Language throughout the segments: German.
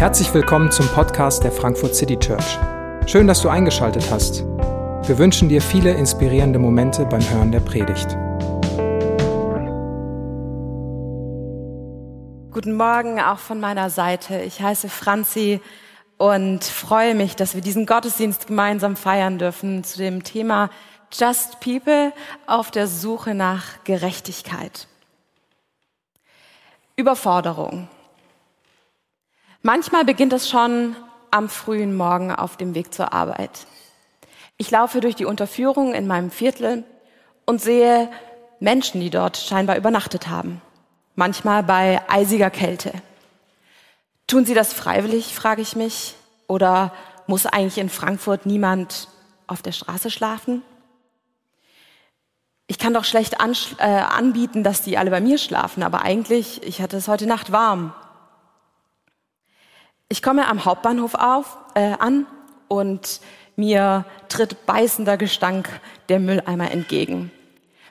Herzlich willkommen zum Podcast der Frankfurt City Church. Schön, dass du eingeschaltet hast. Wir wünschen dir viele inspirierende Momente beim Hören der Predigt. Guten Morgen auch von meiner Seite. Ich heiße Franzi und freue mich, dass wir diesen Gottesdienst gemeinsam feiern dürfen zu dem Thema Just People auf der Suche nach Gerechtigkeit. Überforderung. Manchmal beginnt es schon am frühen Morgen auf dem Weg zur Arbeit. Ich laufe durch die Unterführung in meinem Viertel und sehe Menschen, die dort scheinbar übernachtet haben. Manchmal bei eisiger Kälte. Tun sie das freiwillig, frage ich mich. Oder muss eigentlich in Frankfurt niemand auf der Straße schlafen? Ich kann doch schlecht äh, anbieten, dass die alle bei mir schlafen, aber eigentlich, ich hatte es heute Nacht warm. Ich komme am Hauptbahnhof auf, äh, an und mir tritt beißender Gestank der Mülleimer entgegen.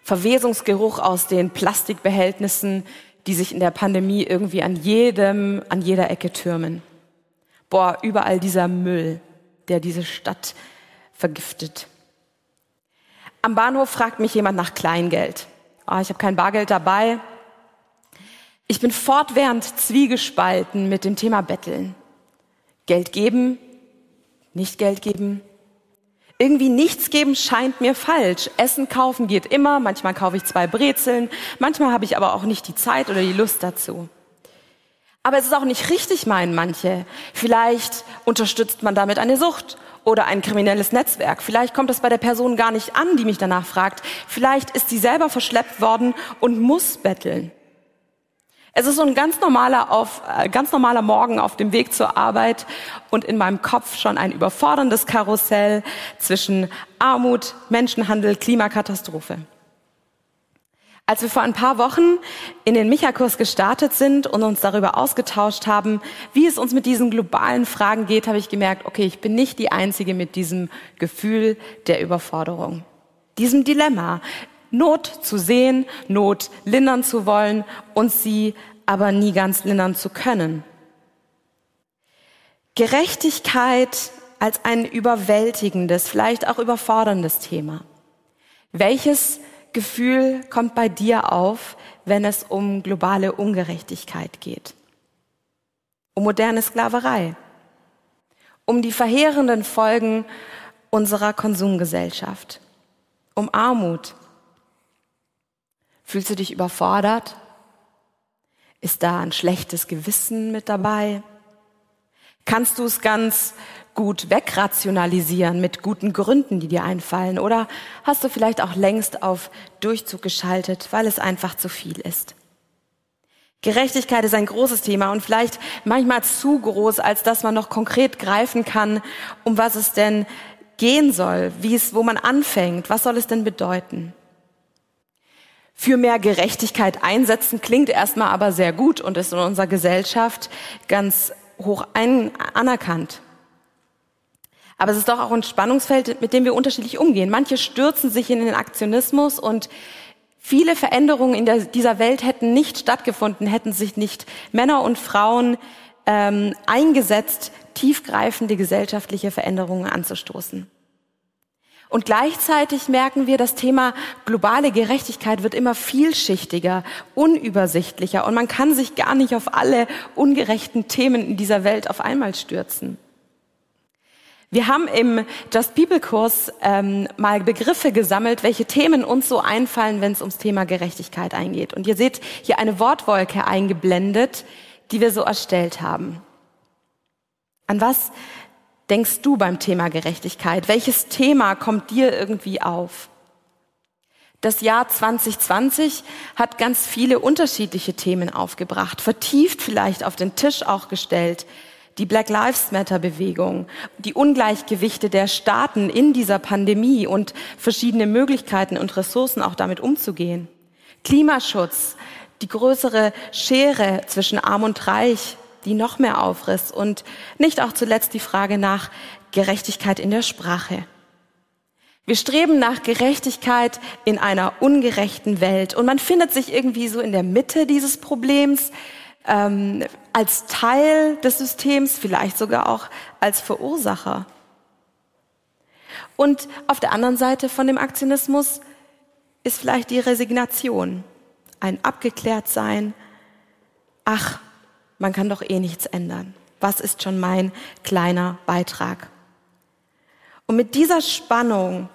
Verwesungsgeruch aus den Plastikbehältnissen, die sich in der Pandemie irgendwie an jedem, an jeder Ecke türmen. Boah, überall dieser Müll, der diese Stadt vergiftet. Am Bahnhof fragt mich jemand nach Kleingeld. Oh, ich habe kein Bargeld dabei. Ich bin fortwährend zwiegespalten mit dem Thema Betteln. Geld geben, nicht Geld geben. Irgendwie nichts geben scheint mir falsch. Essen kaufen geht immer, manchmal kaufe ich zwei Brezeln, manchmal habe ich aber auch nicht die Zeit oder die Lust dazu. Aber es ist auch nicht richtig, meinen manche. Vielleicht unterstützt man damit eine Sucht oder ein kriminelles Netzwerk. Vielleicht kommt es bei der Person gar nicht an, die mich danach fragt. Vielleicht ist sie selber verschleppt worden und muss betteln. Es ist so ein ganz normaler, auf, äh, ganz normaler Morgen auf dem Weg zur Arbeit und in meinem Kopf schon ein überforderndes Karussell zwischen Armut, Menschenhandel, Klimakatastrophe. Als wir vor ein paar Wochen in den Micha-Kurs gestartet sind und uns darüber ausgetauscht haben, wie es uns mit diesen globalen Fragen geht, habe ich gemerkt, okay, ich bin nicht die Einzige mit diesem Gefühl der Überforderung, diesem Dilemma. Not zu sehen, Not lindern zu wollen und sie aber nie ganz lindern zu können. Gerechtigkeit als ein überwältigendes, vielleicht auch überforderndes Thema. Welches Gefühl kommt bei dir auf, wenn es um globale Ungerechtigkeit geht? Um moderne Sklaverei? Um die verheerenden Folgen unserer Konsumgesellschaft? Um Armut? Fühlst du dich überfordert? Ist da ein schlechtes Gewissen mit dabei? Kannst du es ganz gut wegrationalisieren mit guten Gründen, die dir einfallen? Oder hast du vielleicht auch längst auf Durchzug geschaltet, weil es einfach zu viel ist? Gerechtigkeit ist ein großes Thema und vielleicht manchmal zu groß, als dass man noch konkret greifen kann, um was es denn gehen soll, wie es, wo man anfängt, was soll es denn bedeuten? Für mehr Gerechtigkeit einsetzen, klingt erstmal aber sehr gut und ist in unserer Gesellschaft ganz hoch ein, anerkannt. Aber es ist doch auch ein Spannungsfeld, mit dem wir unterschiedlich umgehen. Manche stürzen sich in den Aktionismus und viele Veränderungen in der, dieser Welt hätten nicht stattgefunden, hätten sich nicht Männer und Frauen ähm, eingesetzt, tiefgreifende gesellschaftliche Veränderungen anzustoßen. Und gleichzeitig merken wir, das Thema globale Gerechtigkeit wird immer vielschichtiger, unübersichtlicher und man kann sich gar nicht auf alle ungerechten Themen in dieser Welt auf einmal stürzen. Wir haben im Just People Kurs ähm, mal Begriffe gesammelt, welche Themen uns so einfallen, wenn es ums Thema Gerechtigkeit eingeht. Und ihr seht hier eine Wortwolke eingeblendet, die wir so erstellt haben. An was denkst du beim Thema Gerechtigkeit? Welches Thema kommt dir irgendwie auf? Das Jahr 2020 hat ganz viele unterschiedliche Themen aufgebracht, vertieft vielleicht auf den Tisch auch gestellt. Die Black Lives Matter Bewegung, die Ungleichgewichte der Staaten in dieser Pandemie und verschiedene Möglichkeiten und Ressourcen auch damit umzugehen. Klimaschutz, die größere Schere zwischen Arm und Reich, die noch mehr aufriss und nicht auch zuletzt die Frage nach Gerechtigkeit in der Sprache. Wir streben nach Gerechtigkeit in einer ungerechten Welt und man findet sich irgendwie so in der Mitte dieses Problems. ähm, als Teil des Systems, vielleicht sogar auch als Verursacher. Und auf der anderen Seite von dem Aktionismus ist vielleicht die Resignation, ein Abgeklärtsein. Ach, man kann doch eh nichts ändern. Was ist schon mein kleiner Beitrag? Und mit dieser Spannung,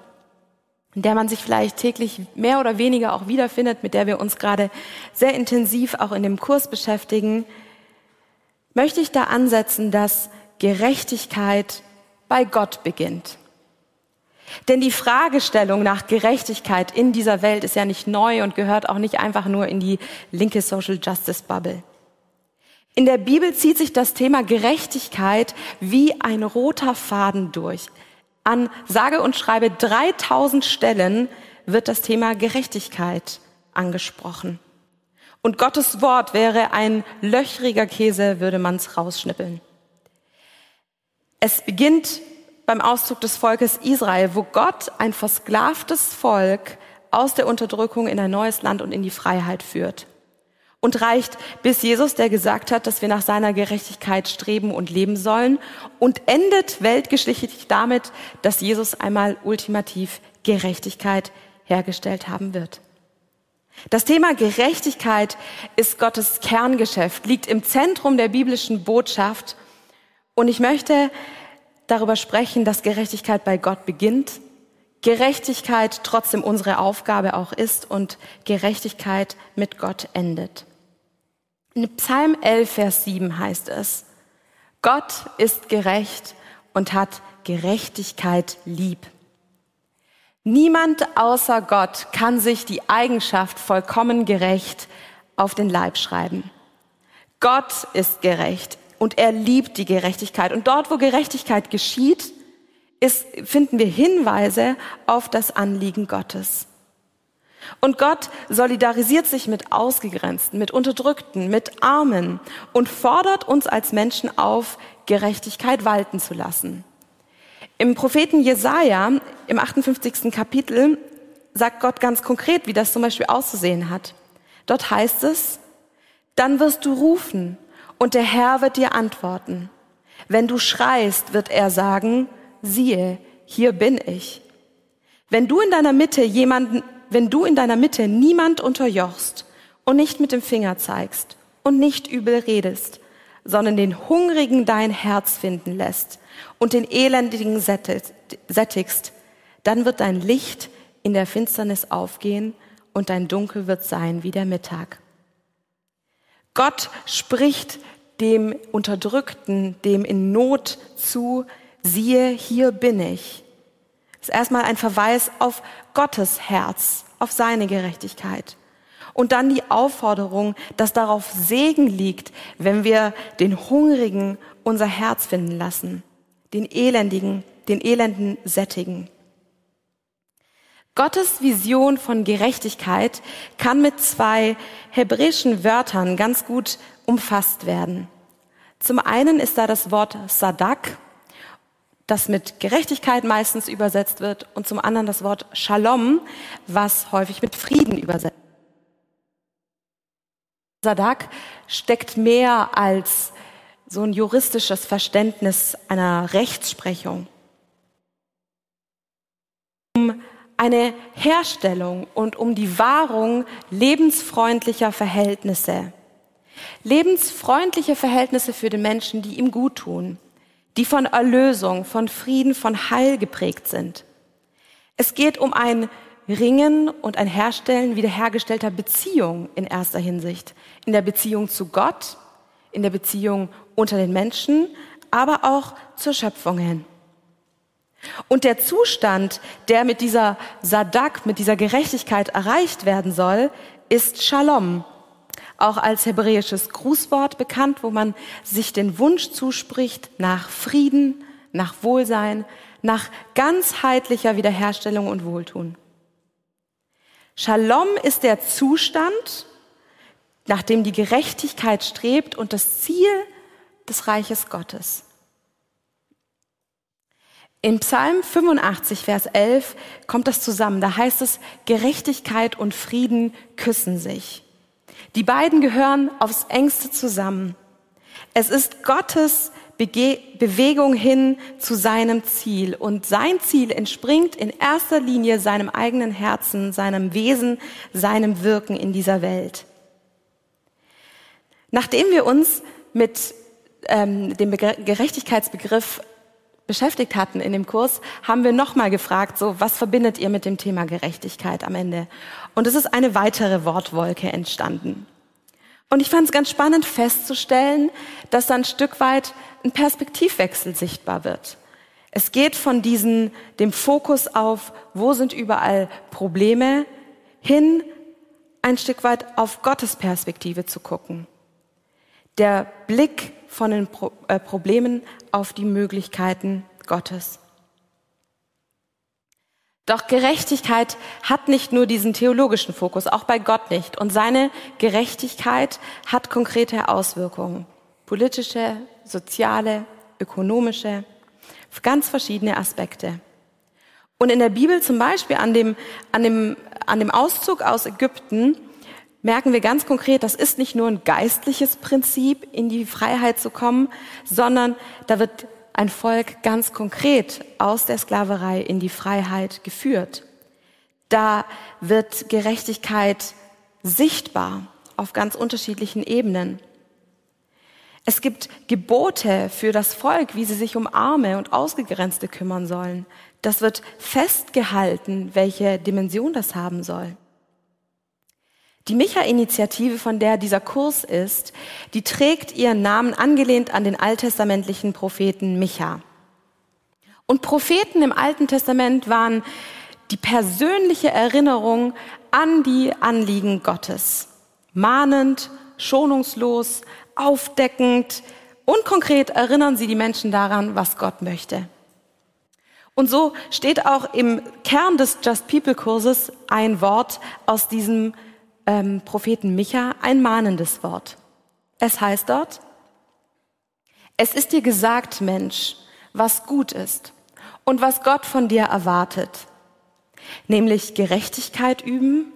in der man sich vielleicht täglich mehr oder weniger auch wiederfindet, mit der wir uns gerade sehr intensiv auch in dem Kurs beschäftigen, möchte ich da ansetzen, dass Gerechtigkeit bei Gott beginnt. Denn die Fragestellung nach Gerechtigkeit in dieser Welt ist ja nicht neu und gehört auch nicht einfach nur in die linke Social Justice Bubble. In der Bibel zieht sich das Thema Gerechtigkeit wie ein roter Faden durch. An sage und schreibe 3000 Stellen wird das Thema Gerechtigkeit angesprochen. Und Gottes Wort wäre ein löchriger Käse, würde man es rausschnippeln. Es beginnt beim Auszug des Volkes Israel, wo Gott ein versklavtes Volk aus der Unterdrückung in ein neues Land und in die Freiheit führt. Und reicht bis Jesus, der gesagt hat, dass wir nach seiner Gerechtigkeit streben und leben sollen und endet weltgeschichtlich damit, dass Jesus einmal ultimativ Gerechtigkeit hergestellt haben wird. Das Thema Gerechtigkeit ist Gottes Kerngeschäft, liegt im Zentrum der biblischen Botschaft. Und ich möchte darüber sprechen, dass Gerechtigkeit bei Gott beginnt, Gerechtigkeit trotzdem unsere Aufgabe auch ist und Gerechtigkeit mit Gott endet. In Psalm 11, Vers 7 heißt es, Gott ist gerecht und hat Gerechtigkeit lieb. Niemand außer Gott kann sich die Eigenschaft vollkommen gerecht auf den Leib schreiben. Gott ist gerecht und er liebt die Gerechtigkeit. Und dort, wo Gerechtigkeit geschieht, ist, finden wir Hinweise auf das Anliegen Gottes. Und Gott solidarisiert sich mit Ausgegrenzten, mit Unterdrückten, mit Armen und fordert uns als Menschen auf, Gerechtigkeit walten zu lassen. Im Propheten Jesaja, im 58. Kapitel, sagt Gott ganz konkret, wie das zum Beispiel auszusehen hat. Dort heißt es, dann wirst du rufen und der Herr wird dir antworten. Wenn du schreist, wird er sagen, siehe, hier bin ich. Wenn du in deiner Mitte jemanden, wenn du in deiner Mitte niemand unterjochst und nicht mit dem Finger zeigst und nicht übel redest, sondern den Hungrigen dein Herz finden lässt und den Elendigen sättigst, dann wird dein Licht in der Finsternis aufgehen und dein Dunkel wird sein wie der Mittag. Gott spricht dem Unterdrückten, dem in Not zu, siehe, hier bin ich. Das ist erstmal ein Verweis auf Gottes Herz, auf seine Gerechtigkeit. Und dann die Aufforderung, dass darauf Segen liegt, wenn wir den Hungrigen unser Herz finden lassen, den Elendigen, den Elenden sättigen. Gottes Vision von Gerechtigkeit kann mit zwei hebräischen Wörtern ganz gut umfasst werden. Zum einen ist da das Wort Sadak, das mit Gerechtigkeit meistens übersetzt wird, und zum anderen das Wort Shalom, was häufig mit Frieden übersetzt wird. Sadak steckt mehr als so ein juristisches Verständnis einer Rechtsprechung. Um eine Herstellung und um die Wahrung lebensfreundlicher Verhältnisse. Lebensfreundliche Verhältnisse für den Menschen, die ihm gut tun, die von Erlösung, von Frieden, von Heil geprägt sind. Es geht um ein Ringen und ein Herstellen wiederhergestellter Beziehung in erster Hinsicht. In der Beziehung zu Gott, in der Beziehung unter den Menschen, aber auch zur Schöpfung hin. Und der Zustand, der mit dieser Sadak, mit dieser Gerechtigkeit erreicht werden soll, ist Shalom, auch als hebräisches Grußwort bekannt, wo man sich den Wunsch zuspricht nach Frieden, nach Wohlsein, nach ganzheitlicher Wiederherstellung und Wohltun. Shalom ist der Zustand, nach dem die Gerechtigkeit strebt und das Ziel des Reiches Gottes. In Psalm 85, Vers 11 kommt das zusammen. Da heißt es, Gerechtigkeit und Frieden küssen sich. Die beiden gehören aufs engste zusammen. Es ist Gottes Bege Bewegung hin zu seinem Ziel. Und sein Ziel entspringt in erster Linie seinem eigenen Herzen, seinem Wesen, seinem Wirken in dieser Welt. Nachdem wir uns mit ähm, dem Begr Gerechtigkeitsbegriff beschäftigt hatten in dem Kurs, haben wir nochmal gefragt, so, was verbindet ihr mit dem Thema Gerechtigkeit am Ende? Und es ist eine weitere Wortwolke entstanden. Und ich fand es ganz spannend festzustellen, dass da ein Stück weit ein Perspektivwechsel sichtbar wird. Es geht von diesen, dem Fokus auf, wo sind überall Probleme, hin ein Stück weit auf Gottes Perspektive zu gucken. Der Blick von den Pro äh, Problemen auf die Möglichkeiten Gottes. Doch Gerechtigkeit hat nicht nur diesen theologischen Fokus, auch bei Gott nicht. Und seine Gerechtigkeit hat konkrete Auswirkungen. Politische, soziale, ökonomische, ganz verschiedene Aspekte. Und in der Bibel zum Beispiel an dem, an dem, an dem Auszug aus Ägypten merken wir ganz konkret, das ist nicht nur ein geistliches Prinzip, in die Freiheit zu kommen, sondern da wird ein Volk ganz konkret aus der Sklaverei in die Freiheit geführt. Da wird Gerechtigkeit sichtbar auf ganz unterschiedlichen Ebenen. Es gibt Gebote für das Volk, wie sie sich um Arme und Ausgegrenzte kümmern sollen. Das wird festgehalten, welche Dimension das haben soll. Die Micha-Initiative, von der dieser Kurs ist, die trägt ihren Namen angelehnt an den alttestamentlichen Propheten Micha. Und Propheten im Alten Testament waren die persönliche Erinnerung an die Anliegen Gottes. Mahnend, schonungslos, aufdeckend und konkret erinnern sie die Menschen daran, was Gott möchte. Und so steht auch im Kern des Just People Kurses ein Wort aus diesem ähm, Propheten Micha ein mahnendes Wort. Es heißt dort, es ist dir gesagt, Mensch, was gut ist und was Gott von dir erwartet, nämlich Gerechtigkeit üben,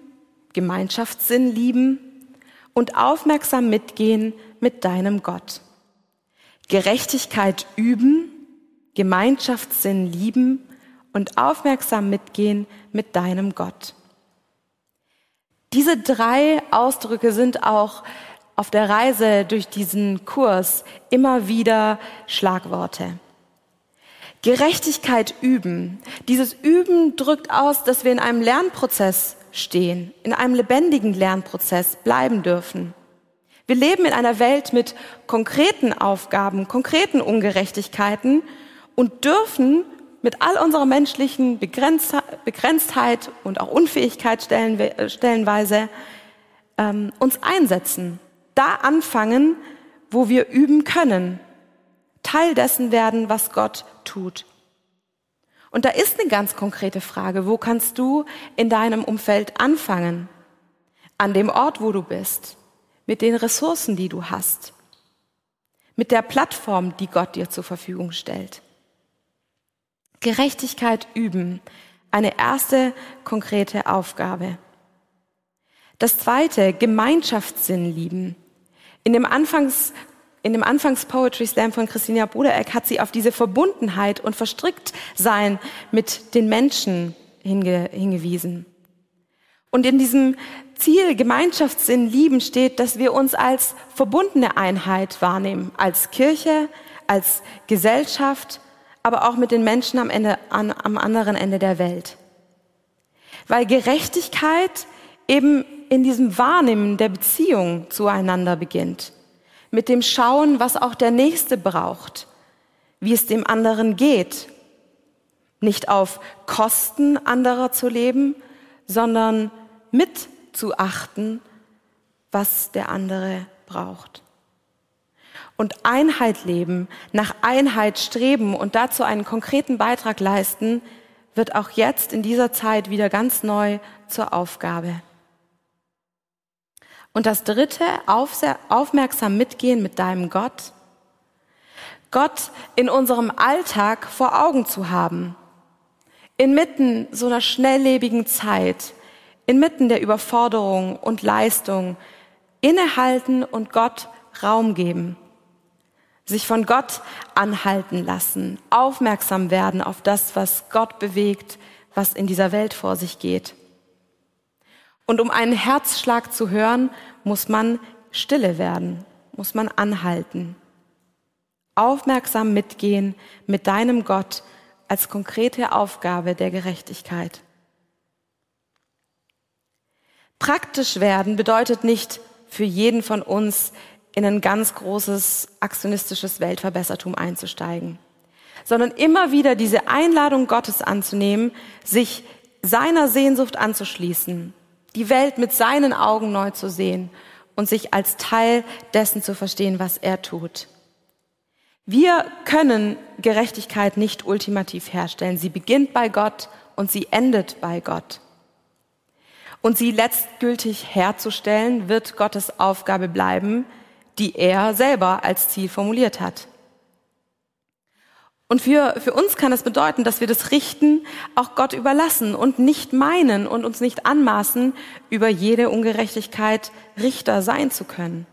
Gemeinschaftssinn lieben und aufmerksam mitgehen mit deinem Gott. Gerechtigkeit üben, Gemeinschaftssinn lieben und aufmerksam mitgehen mit deinem Gott. Diese drei Ausdrücke sind auch auf der Reise durch diesen Kurs immer wieder Schlagworte. Gerechtigkeit üben. Dieses Üben drückt aus, dass wir in einem Lernprozess stehen, in einem lebendigen Lernprozess bleiben dürfen. Wir leben in einer Welt mit konkreten Aufgaben, konkreten Ungerechtigkeiten und dürfen mit all unserer menschlichen Begrenztheit und auch Unfähigkeit stellenweise ähm, uns einsetzen. Da anfangen, wo wir üben können. Teil dessen werden, was Gott tut. Und da ist eine ganz konkrete Frage. Wo kannst du in deinem Umfeld anfangen? An dem Ort, wo du bist. Mit den Ressourcen, die du hast. Mit der Plattform, die Gott dir zur Verfügung stellt. Gerechtigkeit üben. Eine erste konkrete Aufgabe. Das zweite, Gemeinschaftssinn lieben. In dem Anfangs in dem Anfangs Poetry Slam von Christina Brudereck hat sie auf diese Verbundenheit und Verstricktsein mit den Menschen hinge, hingewiesen. Und in diesem Ziel Gemeinschaftssinn lieben steht, dass wir uns als verbundene Einheit wahrnehmen, als Kirche, als Gesellschaft, aber auch mit den Menschen am, Ende, an, am anderen Ende der Welt. Weil Gerechtigkeit eben in diesem Wahrnehmen der Beziehung zueinander beginnt. Mit dem Schauen, was auch der Nächste braucht, wie es dem anderen geht. Nicht auf Kosten anderer zu leben, sondern mit zu achten, was der andere braucht und Einheit leben, nach Einheit streben und dazu einen konkreten Beitrag leisten, wird auch jetzt in dieser Zeit wieder ganz neu zur Aufgabe. Und das Dritte, aufmerksam mitgehen mit deinem Gott. Gott in unserem Alltag vor Augen zu haben. Inmitten so einer schnelllebigen Zeit, inmitten der Überforderung und Leistung, innehalten und Gott Raum geben. Sich von Gott anhalten lassen, aufmerksam werden auf das, was Gott bewegt, was in dieser Welt vor sich geht. Und um einen Herzschlag zu hören, muss man stille werden, muss man anhalten. Aufmerksam mitgehen mit deinem Gott als konkrete Aufgabe der Gerechtigkeit. Praktisch werden bedeutet nicht für jeden von uns in ein ganz großes aktionistisches Weltverbessertum einzusteigen, sondern immer wieder diese Einladung Gottes anzunehmen, sich seiner Sehnsucht anzuschließen, die Welt mit seinen Augen neu zu sehen und sich als Teil dessen zu verstehen, was er tut. Wir können Gerechtigkeit nicht ultimativ herstellen. Sie beginnt bei Gott und sie endet bei Gott. Und sie letztgültig herzustellen, wird Gottes Aufgabe bleiben, die er selber als Ziel formuliert hat. Und für, für uns kann es das bedeuten, dass wir das Richten auch Gott überlassen und nicht meinen und uns nicht anmaßen, über jede Ungerechtigkeit Richter sein zu können.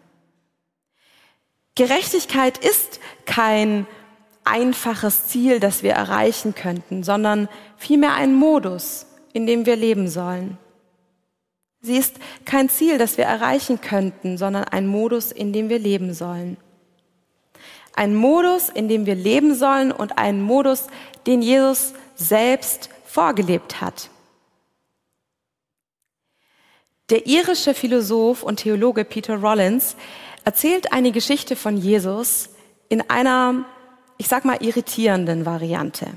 Gerechtigkeit ist kein einfaches Ziel, das wir erreichen könnten, sondern vielmehr ein Modus, in dem wir leben sollen. Sie ist kein Ziel, das wir erreichen könnten, sondern ein Modus, in dem wir leben sollen. Ein Modus, in dem wir leben sollen und ein Modus, den Jesus selbst vorgelebt hat. Der irische Philosoph und Theologe Peter Rollins erzählt eine Geschichte von Jesus in einer, ich sag mal, irritierenden Variante.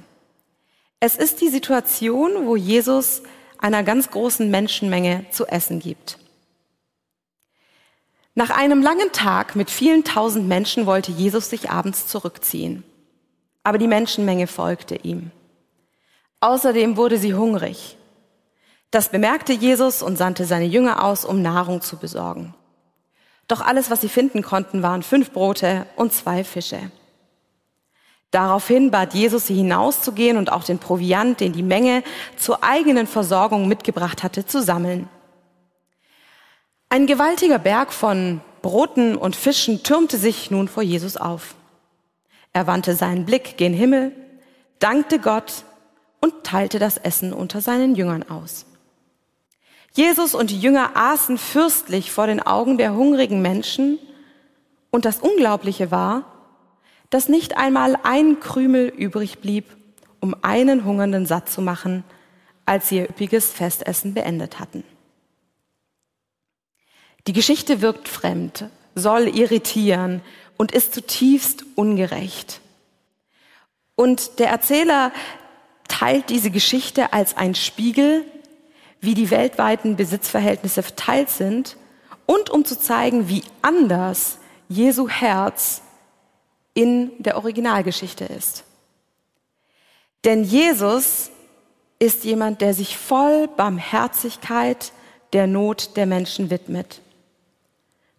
Es ist die Situation, wo Jesus einer ganz großen Menschenmenge zu essen gibt. Nach einem langen Tag mit vielen tausend Menschen wollte Jesus sich abends zurückziehen. Aber die Menschenmenge folgte ihm. Außerdem wurde sie hungrig. Das bemerkte Jesus und sandte seine Jünger aus, um Nahrung zu besorgen. Doch alles, was sie finden konnten, waren fünf Brote und zwei Fische. Daraufhin bat Jesus sie hinauszugehen und auch den Proviant, den die Menge zur eigenen Versorgung mitgebracht hatte, zu sammeln. Ein gewaltiger Berg von Broten und Fischen türmte sich nun vor Jesus auf. Er wandte seinen Blick gen Himmel, dankte Gott und teilte das Essen unter seinen Jüngern aus. Jesus und die Jünger aßen fürstlich vor den Augen der hungrigen Menschen und das Unglaubliche war, dass nicht einmal ein Krümel übrig blieb, um einen Hungernden satt zu machen, als sie ihr üppiges Festessen beendet hatten. Die Geschichte wirkt fremd, soll irritieren und ist zutiefst ungerecht. Und der Erzähler teilt diese Geschichte als ein Spiegel, wie die weltweiten Besitzverhältnisse verteilt sind und um zu zeigen, wie anders Jesu Herz in der Originalgeschichte ist. Denn Jesus ist jemand, der sich voll Barmherzigkeit der Not der Menschen widmet.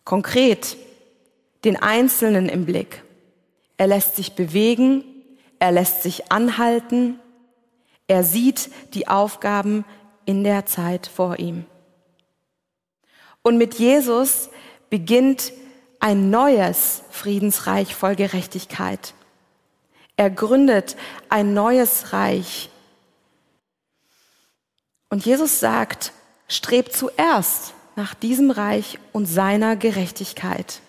Konkret den Einzelnen im Blick. Er lässt sich bewegen, er lässt sich anhalten, er sieht die Aufgaben in der Zeit vor ihm. Und mit Jesus beginnt ein neues Friedensreich voll Gerechtigkeit. Er gründet ein neues Reich. Und Jesus sagt, strebt zuerst nach diesem Reich und seiner Gerechtigkeit.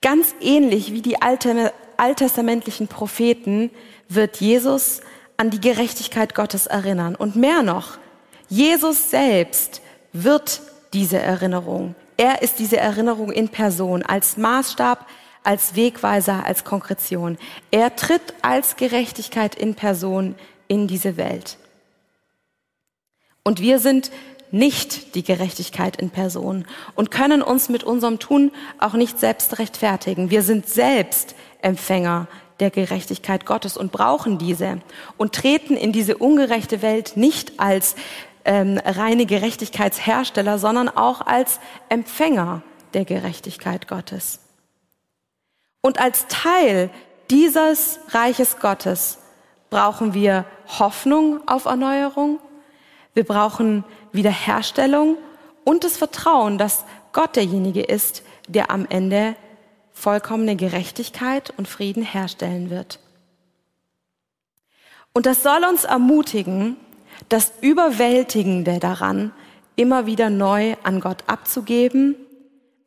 Ganz ähnlich wie die alttestamentlichen Propheten wird Jesus an die Gerechtigkeit Gottes erinnern. Und mehr noch, Jesus selbst wird diese Erinnerung. Er ist diese Erinnerung in Person, als Maßstab, als Wegweiser, als Konkretion. Er tritt als Gerechtigkeit in Person in diese Welt. Und wir sind nicht die Gerechtigkeit in Person und können uns mit unserem Tun auch nicht selbst rechtfertigen. Wir sind selbst Empfänger der Gerechtigkeit Gottes und brauchen diese und treten in diese ungerechte Welt nicht als ähm, reine Gerechtigkeitshersteller, sondern auch als Empfänger der Gerechtigkeit Gottes. Und als Teil dieses Reiches Gottes brauchen wir Hoffnung auf Erneuerung, wir brauchen Wiederherstellung und das Vertrauen, dass Gott derjenige ist, der am Ende vollkommene Gerechtigkeit und Frieden herstellen wird. Und das soll uns ermutigen, das Überwältigende daran immer wieder neu an Gott abzugeben,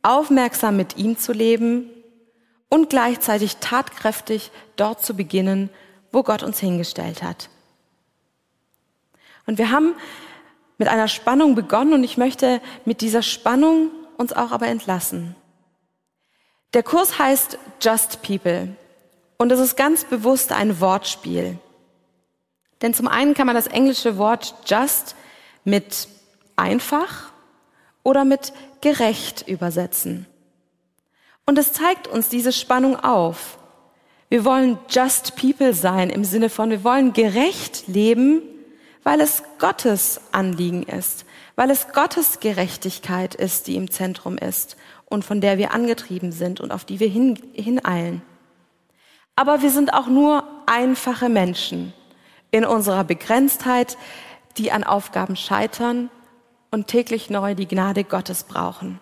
aufmerksam mit ihm zu leben und gleichzeitig tatkräftig dort zu beginnen, wo Gott uns hingestellt hat. Und wir haben mit einer Spannung begonnen und ich möchte mit dieser Spannung uns auch aber entlassen. Der Kurs heißt Just People und es ist ganz bewusst ein Wortspiel. Denn zum einen kann man das englische Wort just mit einfach oder mit gerecht übersetzen. Und es zeigt uns diese Spannung auf. Wir wollen just people sein im Sinne von, wir wollen gerecht leben, weil es Gottes Anliegen ist, weil es Gottes Gerechtigkeit ist, die im Zentrum ist und von der wir angetrieben sind und auf die wir hin, hineilen. Aber wir sind auch nur einfache Menschen in unserer Begrenztheit, die an Aufgaben scheitern und täglich neu die Gnade Gottes brauchen.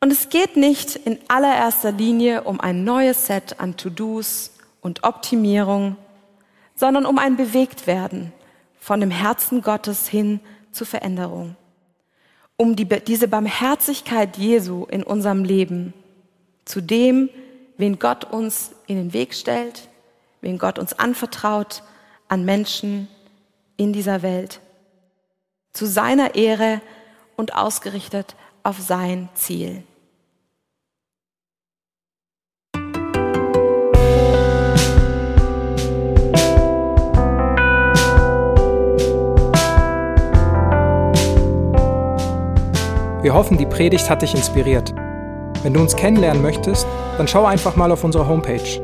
Und es geht nicht in allererster Linie um ein neues Set an To-Dos und Optimierung, sondern um ein Bewegtwerden von dem Herzen Gottes hin zur Veränderung um die, diese Barmherzigkeit Jesu in unserem Leben zu dem, wen Gott uns in den Weg stellt, wen Gott uns anvertraut an Menschen in dieser Welt, zu seiner Ehre und ausgerichtet auf sein Ziel. Wir hoffen, die Predigt hat dich inspiriert. Wenn du uns kennenlernen möchtest, dann schau einfach mal auf unsere Homepage